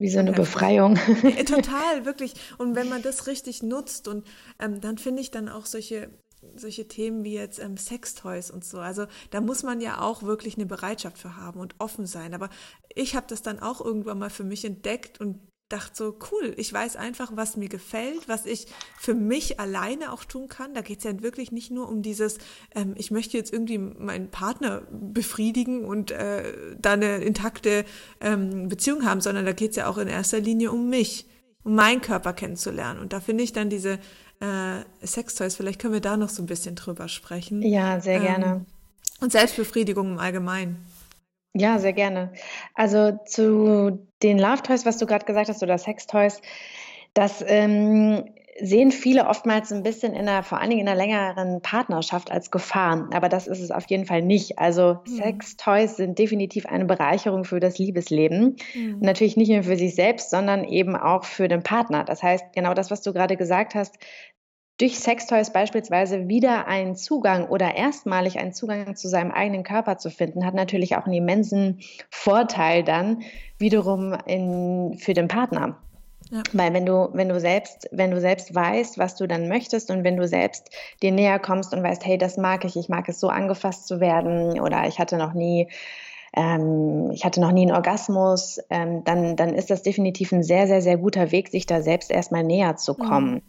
wie so eine Befreiung. Ja, total, wirklich. Und wenn man das richtig nutzt und ähm, dann finde ich dann auch solche solche Themen wie jetzt ähm, Sextoys und so. Also da muss man ja auch wirklich eine Bereitschaft für haben und offen sein. Aber ich habe das dann auch irgendwann mal für mich entdeckt und dachte so, cool, ich weiß einfach, was mir gefällt, was ich für mich alleine auch tun kann. Da geht es ja wirklich nicht nur um dieses, ähm, ich möchte jetzt irgendwie meinen Partner befriedigen und äh, da eine intakte ähm, Beziehung haben, sondern da geht es ja auch in erster Linie um mich, um meinen Körper kennenzulernen. Und da finde ich dann diese äh, Sextoys, vielleicht können wir da noch so ein bisschen drüber sprechen. Ja, sehr ähm, gerne. Und Selbstbefriedigung im Allgemeinen. Ja, sehr gerne. Also zu den Love Toys, was du gerade gesagt hast, oder Sex Toys, das ähm, sehen viele oftmals ein bisschen in der, vor allen Dingen in einer längeren Partnerschaft als Gefahr. Aber das ist es auf jeden Fall nicht. Also mhm. Sex-Toys sind definitiv eine Bereicherung für das Liebesleben. Mhm. Natürlich nicht nur für sich selbst, sondern eben auch für den Partner. Das heißt, genau das, was du gerade gesagt hast, durch Sextoys beispielsweise wieder einen Zugang oder erstmalig einen Zugang zu seinem eigenen Körper zu finden, hat natürlich auch einen immensen Vorteil dann wiederum in, für den Partner. Ja. Weil wenn du, wenn du selbst, wenn du selbst weißt, was du dann möchtest und wenn du selbst dir näher kommst und weißt, hey, das mag ich, ich mag es so angefasst zu werden oder ich hatte noch nie ähm, ich hatte noch nie einen Orgasmus, ähm, dann, dann ist das definitiv ein sehr, sehr, sehr guter Weg, sich da selbst erstmal näher zu kommen. Mhm.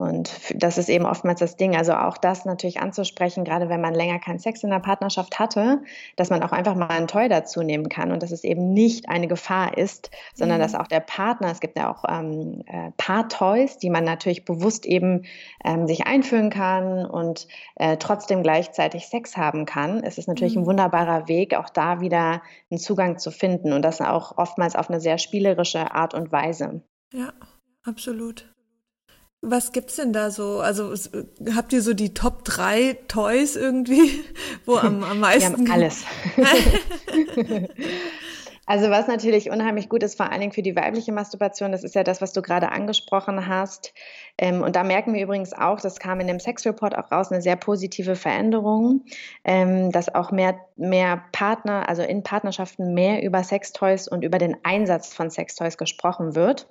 Und das ist eben oftmals das Ding. Also auch das natürlich anzusprechen, gerade wenn man länger keinen Sex in der Partnerschaft hatte, dass man auch einfach mal ein Toy dazu nehmen kann und dass es eben nicht eine Gefahr ist, sondern mhm. dass auch der Partner, es gibt ja auch ähm, äh, Paar-Toys, die man natürlich bewusst eben ähm, sich einführen kann und äh, trotzdem gleichzeitig Sex haben kann. Es ist natürlich mhm. ein wunderbarer Weg, auch da wieder einen Zugang zu finden und das auch oftmals auf eine sehr spielerische Art und Weise. Ja, absolut. Was gibt's denn da so? Also habt ihr so die Top 3 Toys irgendwie, wo am, am meisten? Wir haben alles. also was natürlich unheimlich gut ist, vor allen Dingen für die weibliche Masturbation, das ist ja das, was du gerade angesprochen hast. Ähm, und da merken wir übrigens auch, das kam in dem Sex Report auch raus, eine sehr positive Veränderung, ähm, dass auch mehr, mehr Partner, also in Partnerschaften mehr über Sextoys und über den Einsatz von Sextoys gesprochen wird.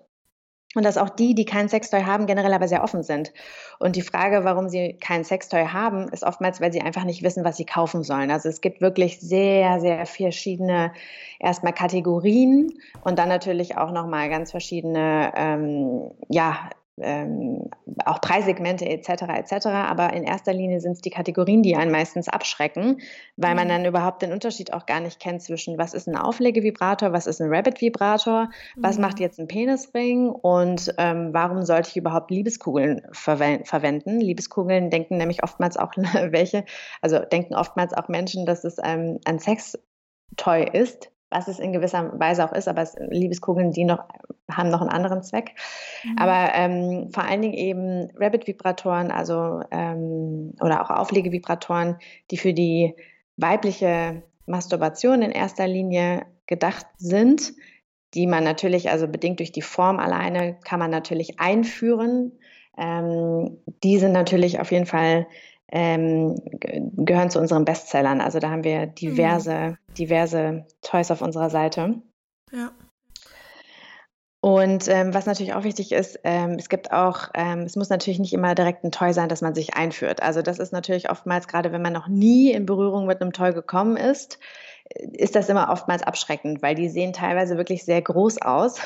Und dass auch die, die kein Sextoy haben, generell aber sehr offen sind. Und die Frage, warum sie kein Sextoy haben, ist oftmals, weil sie einfach nicht wissen, was sie kaufen sollen. Also es gibt wirklich sehr, sehr verschiedene erstmal Kategorien und dann natürlich auch nochmal ganz verschiedene ähm, ja, ähm, auch Preissegmente etc. etc. Aber in erster Linie sind es die Kategorien, die einen meistens abschrecken, weil man mhm. dann überhaupt den Unterschied auch gar nicht kennt zwischen was ist ein Auflegevibrator, was ist ein Rabbit-Vibrator, was mhm. macht jetzt ein Penisring und ähm, warum sollte ich überhaupt Liebeskugeln verwe verwenden. Liebeskugeln denken nämlich oftmals auch welche, also denken oftmals auch Menschen, dass es ähm, ein Sextoy ist, was es in gewisser Weise auch ist, aber es, Liebeskugeln, die noch, haben noch einen anderen Zweck. Mhm. Aber ähm, vor allen Dingen eben Rabbit-Vibratoren, also ähm, oder auch Auflegevibratoren, die für die weibliche Masturbation in erster Linie gedacht sind, die man natürlich, also bedingt durch die Form alleine, kann man natürlich einführen. Ähm, die sind natürlich auf jeden Fall ähm, gehören zu unseren Bestsellern. Also da haben wir diverse, mhm. diverse Toys auf unserer Seite. Ja. Und ähm, was natürlich auch wichtig ist, ähm, es gibt auch, ähm, es muss natürlich nicht immer direkt ein Toy sein, dass man sich einführt. Also das ist natürlich oftmals, gerade wenn man noch nie in Berührung mit einem Toy gekommen ist, ist das immer oftmals abschreckend, weil die sehen teilweise wirklich sehr groß aus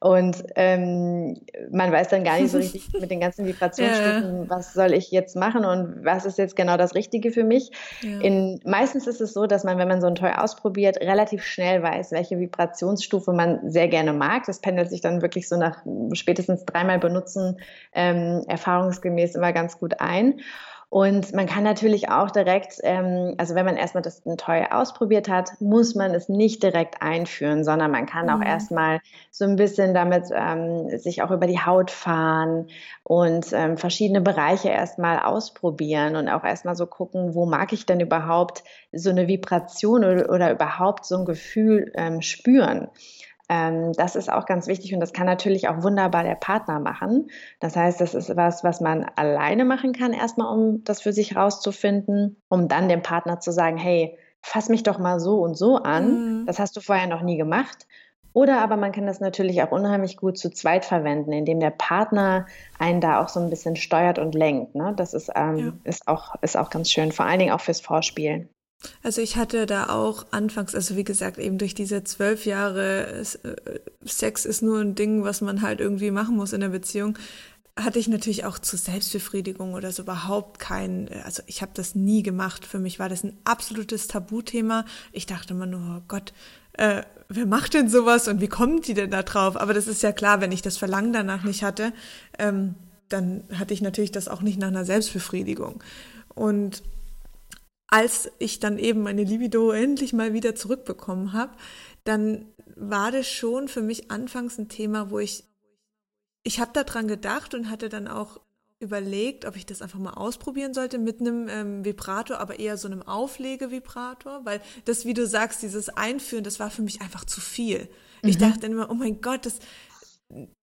und ähm, man weiß dann gar nicht so richtig mit den ganzen Vibrationsstufen, ja. was soll ich jetzt machen und was ist jetzt genau das Richtige für mich. Ja. In, meistens ist es so, dass man, wenn man so ein Toy ausprobiert, relativ schnell weiß, welche Vibrationsstufe man sehr gerne mag. Das pendelt sich dann wirklich so nach spätestens dreimal benutzen ähm, erfahrungsgemäß immer ganz gut ein. Und man kann natürlich auch direkt, ähm, also wenn man erstmal das Toy ausprobiert hat, muss man es nicht direkt einführen, sondern man kann auch mhm. erstmal so ein bisschen damit ähm, sich auch über die Haut fahren und ähm, verschiedene Bereiche erstmal ausprobieren und auch erstmal so gucken, wo mag ich denn überhaupt so eine Vibration oder, oder überhaupt so ein Gefühl ähm, spüren. Ähm, das ist auch ganz wichtig und das kann natürlich auch wunderbar der Partner machen. Das heißt, das ist was, was man alleine machen kann, erstmal, um das für sich rauszufinden, um dann dem Partner zu sagen, hey, fass mich doch mal so und so an. Mhm. Das hast du vorher noch nie gemacht. Oder aber man kann das natürlich auch unheimlich gut zu zweit verwenden, indem der Partner einen da auch so ein bisschen steuert und lenkt. Ne? Das ist, ähm, ja. ist, auch, ist auch ganz schön, vor allen Dingen auch fürs Vorspielen. Also ich hatte da auch anfangs, also wie gesagt, eben durch diese zwölf Jahre äh, Sex ist nur ein Ding, was man halt irgendwie machen muss in der Beziehung, hatte ich natürlich auch zur Selbstbefriedigung oder so überhaupt kein, äh, also ich habe das nie gemacht. Für mich war das ein absolutes Tabuthema. Ich dachte immer nur, oh Gott, äh, wer macht denn sowas und wie kommt die denn da drauf? Aber das ist ja klar, wenn ich das Verlangen danach nicht hatte, ähm, dann hatte ich natürlich das auch nicht nach einer Selbstbefriedigung. Und als ich dann eben meine Libido endlich mal wieder zurückbekommen habe, dann war das schon für mich anfangs ein Thema, wo ich, ich habe daran gedacht und hatte dann auch überlegt, ob ich das einfach mal ausprobieren sollte mit einem ähm, Vibrator, aber eher so einem Auflegevibrator, weil das, wie du sagst, dieses Einführen, das war für mich einfach zu viel. Mhm. Ich dachte dann immer, oh mein Gott, das,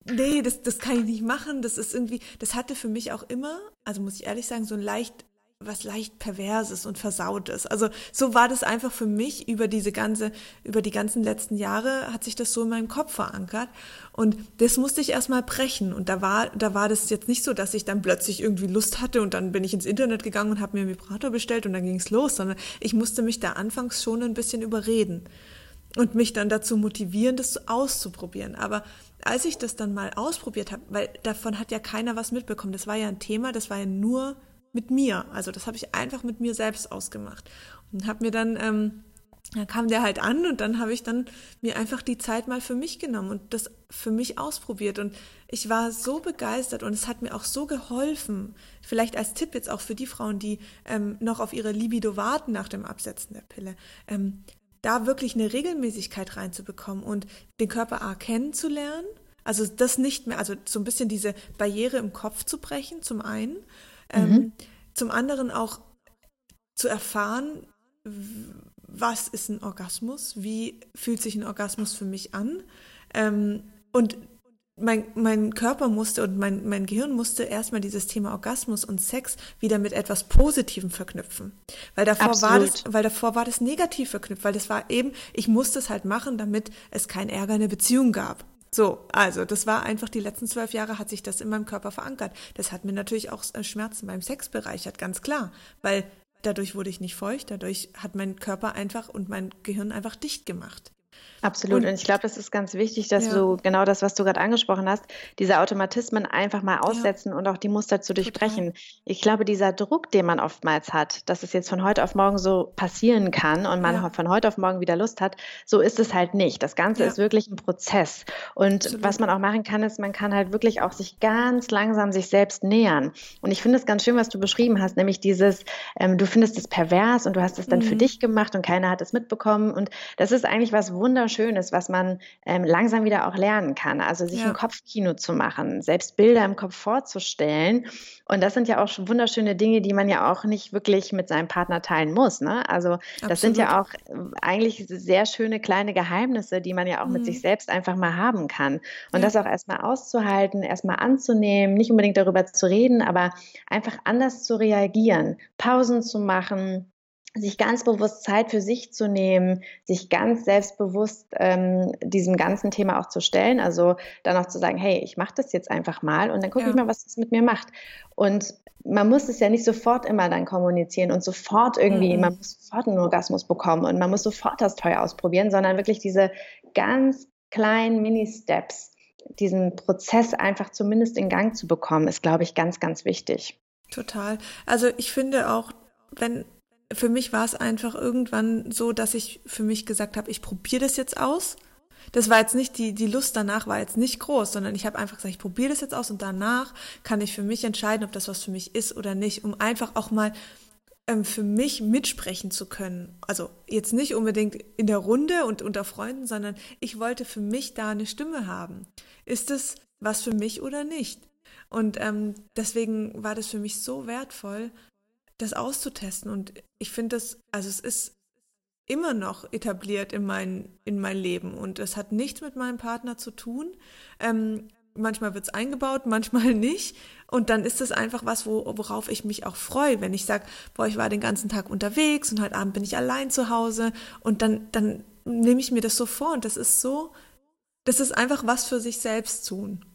nee, das, das kann ich nicht machen. Das ist irgendwie, das hatte für mich auch immer, also muss ich ehrlich sagen, so ein leicht was leicht perverses und versautes. Also so war das einfach für mich über diese ganze, über die ganzen letzten Jahre hat sich das so in meinem Kopf verankert. Und das musste ich erstmal brechen. Und da war, da war das jetzt nicht so, dass ich dann plötzlich irgendwie Lust hatte und dann bin ich ins Internet gegangen und habe mir einen Vibrator bestellt und dann ging es los, sondern ich musste mich da anfangs schon ein bisschen überreden und mich dann dazu motivieren, das auszuprobieren. Aber als ich das dann mal ausprobiert habe, weil davon hat ja keiner was mitbekommen, das war ja ein Thema, das war ja nur mit mir. Also das habe ich einfach mit mir selbst ausgemacht und habe mir dann ähm, dann kam der halt an und dann habe ich dann mir einfach die Zeit mal für mich genommen und das für mich ausprobiert und ich war so begeistert und es hat mir auch so geholfen. Vielleicht als Tipp jetzt auch für die Frauen, die ähm, noch auf ihre Libido warten nach dem Absetzen der Pille, ähm, da wirklich eine Regelmäßigkeit reinzubekommen und den Körper A kennenzulernen. Also das nicht mehr, also so ein bisschen diese Barriere im Kopf zu brechen, zum einen ähm, mhm. Zum anderen auch zu erfahren, was ist ein Orgasmus, wie fühlt sich ein Orgasmus für mich an. Ähm, und mein, mein Körper musste und mein, mein Gehirn musste erstmal dieses Thema Orgasmus und Sex wieder mit etwas Positivem verknüpfen. Weil davor war das, weil davor war das negativ verknüpft, weil das war eben, ich musste es halt machen, damit es kein Ärger in der Beziehung gab. So, also das war einfach die letzten zwölf Jahre hat sich das in meinem Körper verankert. Das hat mir natürlich auch äh, Schmerzen beim Sex bereichert, ganz klar, weil dadurch wurde ich nicht feucht, dadurch hat mein Körper einfach und mein Gehirn einfach dicht gemacht. Absolut. Und, und ich glaube, das ist ganz wichtig, dass ja. du genau das, was du gerade angesprochen hast, diese Automatismen einfach mal aussetzen ja. und auch die Muster zu durchbrechen. Total. Ich glaube, dieser Druck, den man oftmals hat, dass es jetzt von heute auf morgen so passieren kann und man ja. von heute auf morgen wieder Lust hat, so ist es halt nicht. Das Ganze ist wirklich ein Prozess. Und Absolut. was man auch machen kann, ist, man kann halt wirklich auch sich ganz langsam sich selbst nähern. Und ich finde es ganz schön, was du beschrieben hast, nämlich dieses, ähm, du findest es pervers und du hast es dann mhm. für dich gemacht und keiner hat es mitbekommen. Und das ist eigentlich was wunderschönes Schönes, was man ähm, langsam wieder auch lernen kann. Also sich ja. ein Kopfkino zu machen, selbst Bilder im Kopf vorzustellen. Und das sind ja auch schon wunderschöne Dinge, die man ja auch nicht wirklich mit seinem Partner teilen muss. Ne? Also Absolut. das sind ja auch äh, eigentlich sehr schöne kleine Geheimnisse, die man ja auch mhm. mit sich selbst einfach mal haben kann. Und ja. das auch erstmal auszuhalten, erstmal anzunehmen, nicht unbedingt darüber zu reden, aber einfach anders zu reagieren, Pausen zu machen, sich ganz bewusst Zeit für sich zu nehmen, sich ganz selbstbewusst ähm, diesem ganzen Thema auch zu stellen. Also dann auch zu sagen, hey, ich mache das jetzt einfach mal und dann gucke ja. ich mal, was das mit mir macht. Und man muss es ja nicht sofort immer dann kommunizieren und sofort irgendwie, mhm. man muss sofort einen Orgasmus bekommen und man muss sofort das Toy ausprobieren, sondern wirklich diese ganz kleinen Mini-Steps, diesen Prozess einfach zumindest in Gang zu bekommen, ist, glaube ich, ganz, ganz wichtig. Total. Also ich finde auch, wenn für mich war es einfach irgendwann so, dass ich für mich gesagt habe, ich probiere das jetzt aus. Das war jetzt nicht, die, die Lust danach war jetzt nicht groß, sondern ich habe einfach gesagt, ich probiere das jetzt aus und danach kann ich für mich entscheiden, ob das was für mich ist oder nicht, um einfach auch mal ähm, für mich mitsprechen zu können. Also jetzt nicht unbedingt in der Runde und unter Freunden, sondern ich wollte für mich da eine Stimme haben. Ist es was für mich oder nicht? Und ähm, deswegen war das für mich so wertvoll, das auszutesten. Und ich finde das, also es ist immer noch etabliert in mein, in mein Leben und es hat nichts mit meinem Partner zu tun. Ähm, manchmal wird es eingebaut, manchmal nicht. Und dann ist es einfach was, wo, worauf ich mich auch freue, wenn ich sage, boah, ich war den ganzen Tag unterwegs und heute Abend bin ich allein zu Hause und dann, dann nehme ich mir das so vor und das ist so, das ist einfach was für sich selbst tun.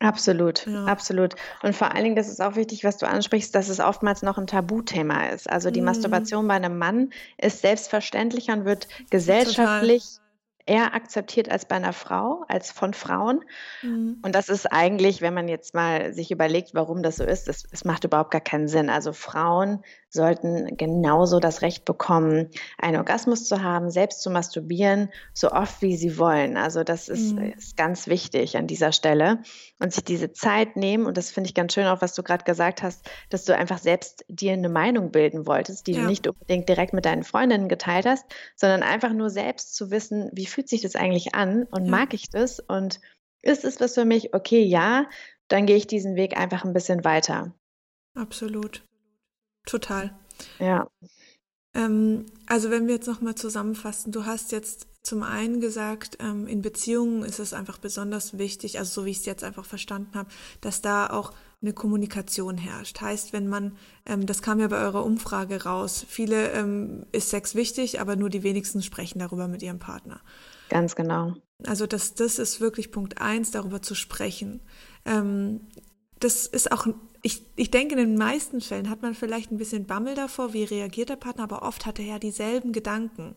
Absolut, ja. absolut. Und vor allen Dingen, das ist auch wichtig, was du ansprichst, dass es oftmals noch ein Tabuthema ist. Also die mhm. Masturbation bei einem Mann ist selbstverständlicher und wird gesellschaftlich Total eher akzeptiert als bei einer Frau, als von Frauen. Mhm. Und das ist eigentlich, wenn man jetzt mal sich überlegt, warum das so ist, es macht überhaupt gar keinen Sinn. Also Frauen sollten genauso das Recht bekommen, einen Orgasmus zu haben, selbst zu masturbieren, so oft wie sie wollen. Also das ist, mhm. ist ganz wichtig an dieser Stelle. Und sich diese Zeit nehmen, und das finde ich ganz schön auch, was du gerade gesagt hast, dass du einfach selbst dir eine Meinung bilden wolltest, die ja. du nicht unbedingt direkt mit deinen Freundinnen geteilt hast, sondern einfach nur selbst zu wissen, wie fühlt sich das eigentlich an und ja. mag ich das und ist es was für mich? Okay, ja, dann gehe ich diesen Weg einfach ein bisschen weiter. Absolut. Total. Ja. Ähm, also wenn wir jetzt nochmal zusammenfassen, du hast jetzt zum einen gesagt, ähm, in Beziehungen ist es einfach besonders wichtig, also so wie ich es jetzt einfach verstanden habe, dass da auch eine Kommunikation herrscht. Heißt, wenn man, ähm, das kam ja bei eurer Umfrage raus, viele ähm, ist Sex wichtig, aber nur die wenigsten sprechen darüber mit ihrem Partner. Ganz genau. Also das, das ist wirklich Punkt eins, darüber zu sprechen. Ähm, das ist auch ich, ich denke, in den meisten Fällen hat man vielleicht ein bisschen Bammel davor, wie reagiert der Partner, aber oft hat er ja dieselben Gedanken.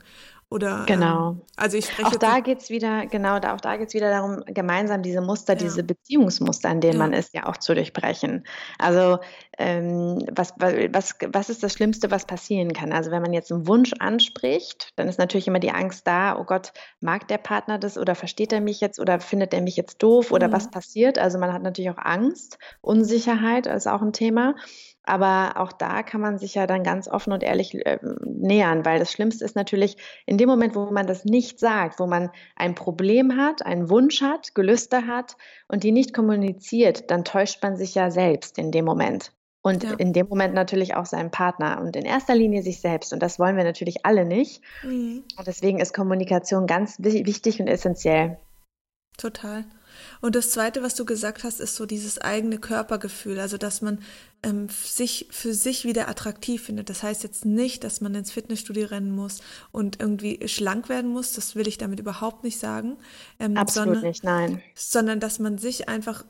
Oder, genau. Ähm, also ich spreche auch da geht es wieder, genau, da, auch da geht es wieder darum, gemeinsam diese Muster, ja. diese Beziehungsmuster, in denen ja. man ist, ja auch zu durchbrechen. Also ähm, was, was, was ist das Schlimmste, was passieren kann? Also wenn man jetzt einen Wunsch anspricht, dann ist natürlich immer die Angst da, oh Gott, mag der Partner das oder versteht er mich jetzt oder findet er mich jetzt doof oder mhm. was passiert? Also man hat natürlich auch Angst, Unsicherheit ist auch ein Thema. Aber auch da kann man sich ja dann ganz offen und ehrlich äh, nähern, weil das Schlimmste ist natürlich in dem Moment, wo man das nicht sagt, wo man ein Problem hat, einen Wunsch hat, Gelüste hat und die nicht kommuniziert, dann täuscht man sich ja selbst in dem Moment. Und ja. in dem Moment natürlich auch seinen Partner und in erster Linie sich selbst. Und das wollen wir natürlich alle nicht. Mhm. Und deswegen ist Kommunikation ganz wichtig und essentiell. Total. Und das Zweite, was du gesagt hast, ist so dieses eigene Körpergefühl, also dass man ähm, sich für sich wieder attraktiv findet. Das heißt jetzt nicht, dass man ins Fitnessstudio rennen muss und irgendwie schlank werden muss. Das will ich damit überhaupt nicht sagen. Ähm, Absolut sondern, nicht, nein. Sondern dass man sich einfach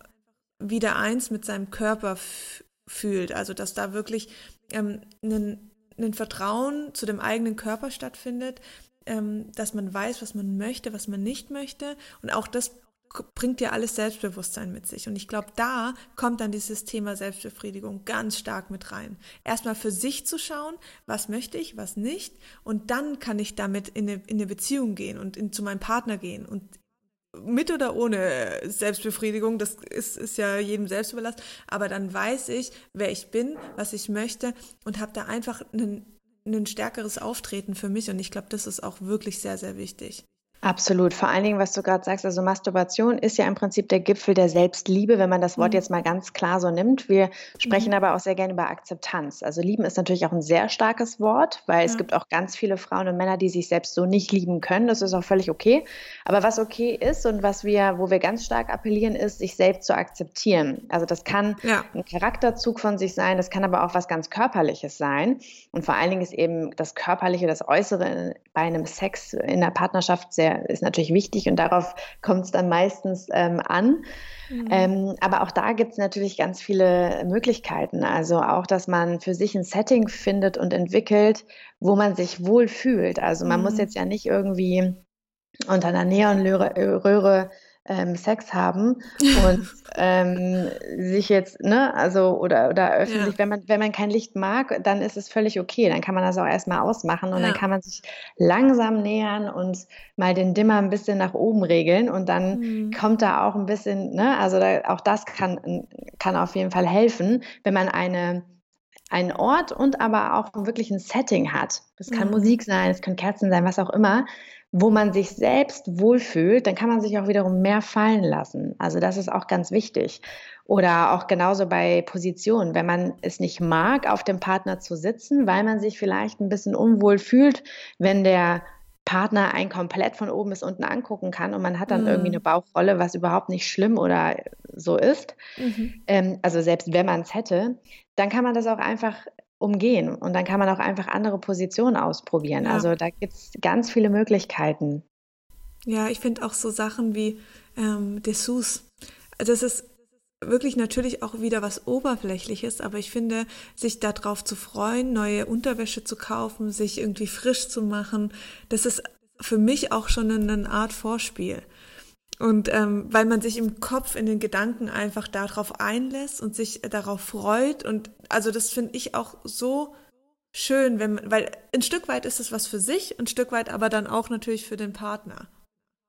wieder eins mit seinem Körper fühlt. Also dass da wirklich ähm, ein, ein Vertrauen zu dem eigenen Körper stattfindet, ähm, dass man weiß, was man möchte, was man nicht möchte. Und auch das bringt ja alles Selbstbewusstsein mit sich. Und ich glaube, da kommt dann dieses Thema Selbstbefriedigung ganz stark mit rein. Erstmal für sich zu schauen, was möchte ich, was nicht. Und dann kann ich damit in eine, in eine Beziehung gehen und in, zu meinem Partner gehen. Und mit oder ohne Selbstbefriedigung, das ist, ist ja jedem selbst überlassen. Aber dann weiß ich, wer ich bin, was ich möchte und habe da einfach ein, ein stärkeres Auftreten für mich. Und ich glaube, das ist auch wirklich sehr, sehr wichtig. Absolut. Vor allen Dingen, was du gerade sagst, also Masturbation ist ja im Prinzip der Gipfel der Selbstliebe, wenn man das Wort mhm. jetzt mal ganz klar so nimmt. Wir sprechen mhm. aber auch sehr gerne über Akzeptanz. Also lieben ist natürlich auch ein sehr starkes Wort, weil ja. es gibt auch ganz viele Frauen und Männer, die sich selbst so nicht lieben können. Das ist auch völlig okay. Aber was okay ist und was wir, wo wir ganz stark appellieren, ist, sich selbst zu akzeptieren. Also das kann ja. ein Charakterzug von sich sein, das kann aber auch was ganz Körperliches sein. Und vor allen Dingen ist eben das Körperliche, das Äußere bei einem Sex in der Partnerschaft sehr sehr, ist natürlich wichtig und darauf kommt es dann meistens ähm, an. Mhm. Ähm, aber auch da gibt es natürlich ganz viele Möglichkeiten. Also auch, dass man für sich ein Setting findet und entwickelt, wo man sich wohl fühlt. Also man mhm. muss jetzt ja nicht irgendwie unter einer Neonröhre ähm, Sex haben und ähm, sich jetzt, ne, also oder oder öffentlich, ja. wenn man wenn man kein Licht mag, dann ist es völlig okay. Dann kann man das auch erstmal ausmachen und ja. dann kann man sich langsam nähern und mal den Dimmer ein bisschen nach oben regeln und dann mhm. kommt da auch ein bisschen, ne, also da, auch das kann kann auf jeden Fall helfen, wenn man eine einen Ort und aber auch wirklich ein Setting hat. Das kann mhm. Musik sein, es können Kerzen sein, was auch immer, wo man sich selbst wohlfühlt, dann kann man sich auch wiederum mehr fallen lassen. Also das ist auch ganz wichtig. Oder auch genauso bei Positionen, wenn man es nicht mag, auf dem Partner zu sitzen, weil man sich vielleicht ein bisschen unwohl fühlt, wenn der Partner einen komplett von oben bis unten angucken kann und man hat dann mhm. irgendwie eine Bauchrolle, was überhaupt nicht schlimm oder so ist. Mhm. Ähm, also selbst wenn man es hätte, dann kann man das auch einfach umgehen. Und dann kann man auch einfach andere Positionen ausprobieren. Ja. Also da gibt es ganz viele Möglichkeiten. Ja, ich finde auch so Sachen wie ähm, Dessous. Das ist wirklich natürlich auch wieder was Oberflächliches, aber ich finde, sich darauf zu freuen, neue Unterwäsche zu kaufen, sich irgendwie frisch zu machen, das ist für mich auch schon eine Art Vorspiel. Und ähm, weil man sich im Kopf, in den Gedanken einfach darauf einlässt und sich darauf freut. Und also das finde ich auch so schön, wenn man, weil ein Stück weit ist es was für sich, ein Stück weit aber dann auch natürlich für den Partner.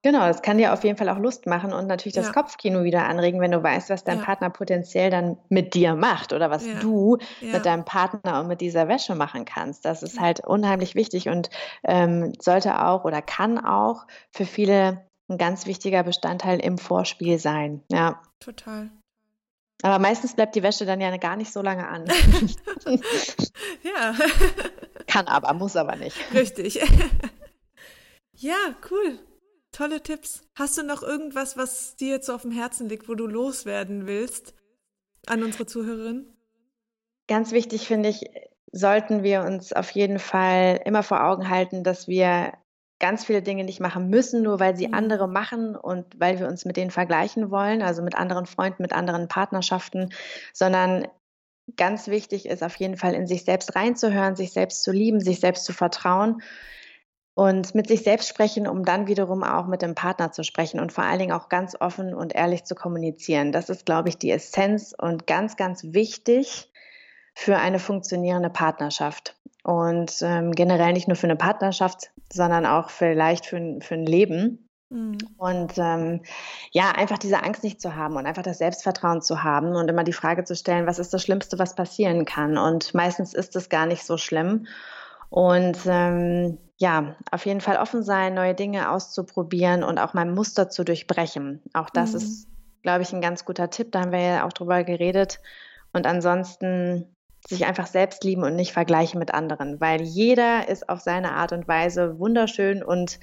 Genau, das kann dir auf jeden Fall auch Lust machen und natürlich das ja. Kopfkino wieder anregen, wenn du weißt, was dein ja. Partner potenziell dann mit dir macht oder was ja. du mit deinem Partner und mit dieser Wäsche machen kannst. Das ist halt unheimlich wichtig und ähm, sollte auch oder kann auch für viele ein ganz wichtiger Bestandteil im Vorspiel sein. Ja. Total. Aber meistens bleibt die Wäsche dann ja gar nicht so lange an. ja. Kann aber, muss aber nicht. Richtig. ja, cool. Tolle Tipps. Hast du noch irgendwas, was dir jetzt so auf dem Herzen liegt, wo du loswerden willst an unsere Zuhörerin? Ganz wichtig finde ich, sollten wir uns auf jeden Fall immer vor Augen halten, dass wir ganz viele Dinge nicht machen müssen, nur weil sie mhm. andere machen und weil wir uns mit denen vergleichen wollen, also mit anderen Freunden, mit anderen Partnerschaften, sondern ganz wichtig ist auf jeden Fall in sich selbst reinzuhören, sich selbst zu lieben, sich selbst zu vertrauen und mit sich selbst sprechen, um dann wiederum auch mit dem Partner zu sprechen und vor allen Dingen auch ganz offen und ehrlich zu kommunizieren. Das ist, glaube ich, die Essenz und ganz, ganz wichtig für eine funktionierende Partnerschaft und ähm, generell nicht nur für eine Partnerschaft, sondern auch vielleicht für, für ein Leben. Mhm. Und ähm, ja, einfach diese Angst nicht zu haben und einfach das Selbstvertrauen zu haben und immer die Frage zu stellen, was ist das Schlimmste, was passieren kann? Und meistens ist es gar nicht so schlimm. Und ähm, ja, auf jeden Fall offen sein, neue Dinge auszuprobieren und auch mein Muster zu durchbrechen. Auch das mhm. ist, glaube ich, ein ganz guter Tipp. Da haben wir ja auch drüber geredet. Und ansonsten sich einfach selbst lieben und nicht vergleichen mit anderen, weil jeder ist auf seine Art und Weise wunderschön und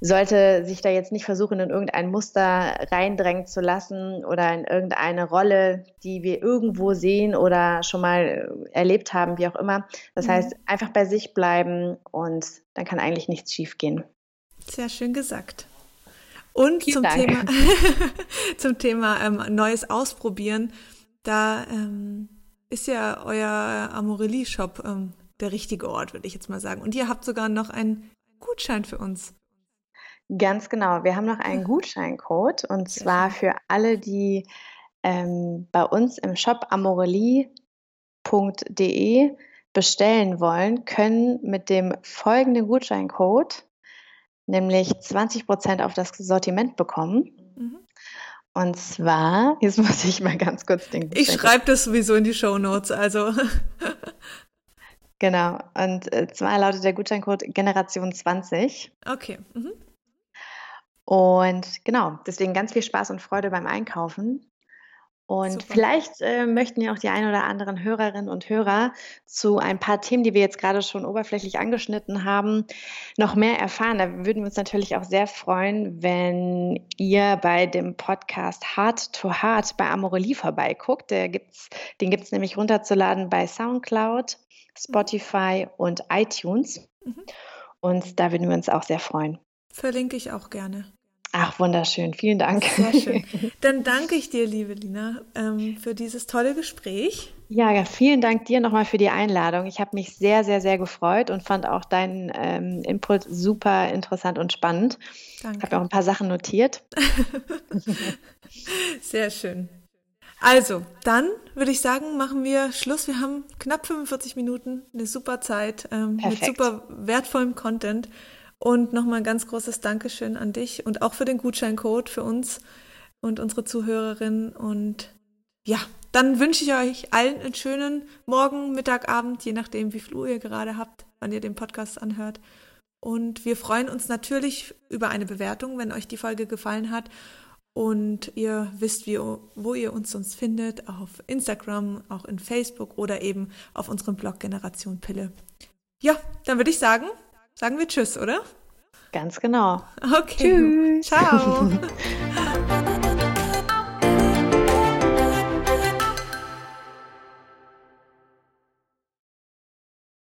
sollte sich da jetzt nicht versuchen, in irgendein Muster reindrängen zu lassen oder in irgendeine Rolle, die wir irgendwo sehen oder schon mal erlebt haben, wie auch immer. Das mhm. heißt, einfach bei sich bleiben und dann kann eigentlich nichts schiefgehen. Sehr schön gesagt. Und Vielen zum Dank. Thema, zum Thema ähm, Neues ausprobieren, da ähm, ist ja euer Amorelie-Shop ähm, der richtige Ort, würde ich jetzt mal sagen. Und ihr habt sogar noch einen Gutschein für uns. Ganz genau. Wir haben noch einen Gutscheincode und zwar für alle, die ähm, bei uns im Shop amorelie.de bestellen wollen, können mit dem folgenden Gutscheincode nämlich 20% auf das Sortiment bekommen. Und zwar, jetzt muss ich mal ganz kurz den. Ich schreibe das sowieso in die Show Notes, also. genau. Und äh, zwar lautet der Gutscheincode Generation 20. Okay. Mhm. Und genau, deswegen ganz viel Spaß und Freude beim Einkaufen. Und Super. vielleicht äh, möchten ja auch die ein oder anderen Hörerinnen und Hörer zu ein paar Themen, die wir jetzt gerade schon oberflächlich angeschnitten haben, noch mehr erfahren. Da würden wir uns natürlich auch sehr freuen, wenn ihr bei dem Podcast Heart to Heart bei Amorelie vorbeiguckt. Der gibt's, den gibt es nämlich runterzuladen bei SoundCloud, Spotify und iTunes. Mhm. Und da würden wir uns auch sehr freuen. Verlinke ich auch gerne. Ach, wunderschön. Vielen Dank. Sehr schön. Dann danke ich dir, liebe Lina, ähm, für dieses tolle Gespräch. Ja, ja, vielen Dank dir nochmal für die Einladung. Ich habe mich sehr, sehr, sehr gefreut und fand auch deinen ähm, Input super interessant und spannend. Danke. Ich habe auch ein paar Sachen notiert. Sehr schön. Also, dann würde ich sagen, machen wir Schluss. Wir haben knapp 45 Minuten, eine super Zeit ähm, mit super wertvollem Content. Und nochmal ein ganz großes Dankeschön an dich und auch für den Gutscheincode für uns und unsere Zuhörerinnen. Und ja, dann wünsche ich euch allen einen schönen Morgen, Mittag, Abend, je nachdem, wie viel Uhr ihr gerade habt, wann ihr den Podcast anhört. Und wir freuen uns natürlich über eine Bewertung, wenn euch die Folge gefallen hat. Und ihr wisst, wie, wo ihr uns sonst findet, auf Instagram, auch in Facebook oder eben auf unserem Blog Generation Pille. Ja, dann würde ich sagen, sagen wir Tschüss, oder? Ganz genau. Okay. Tschüss. Ciao.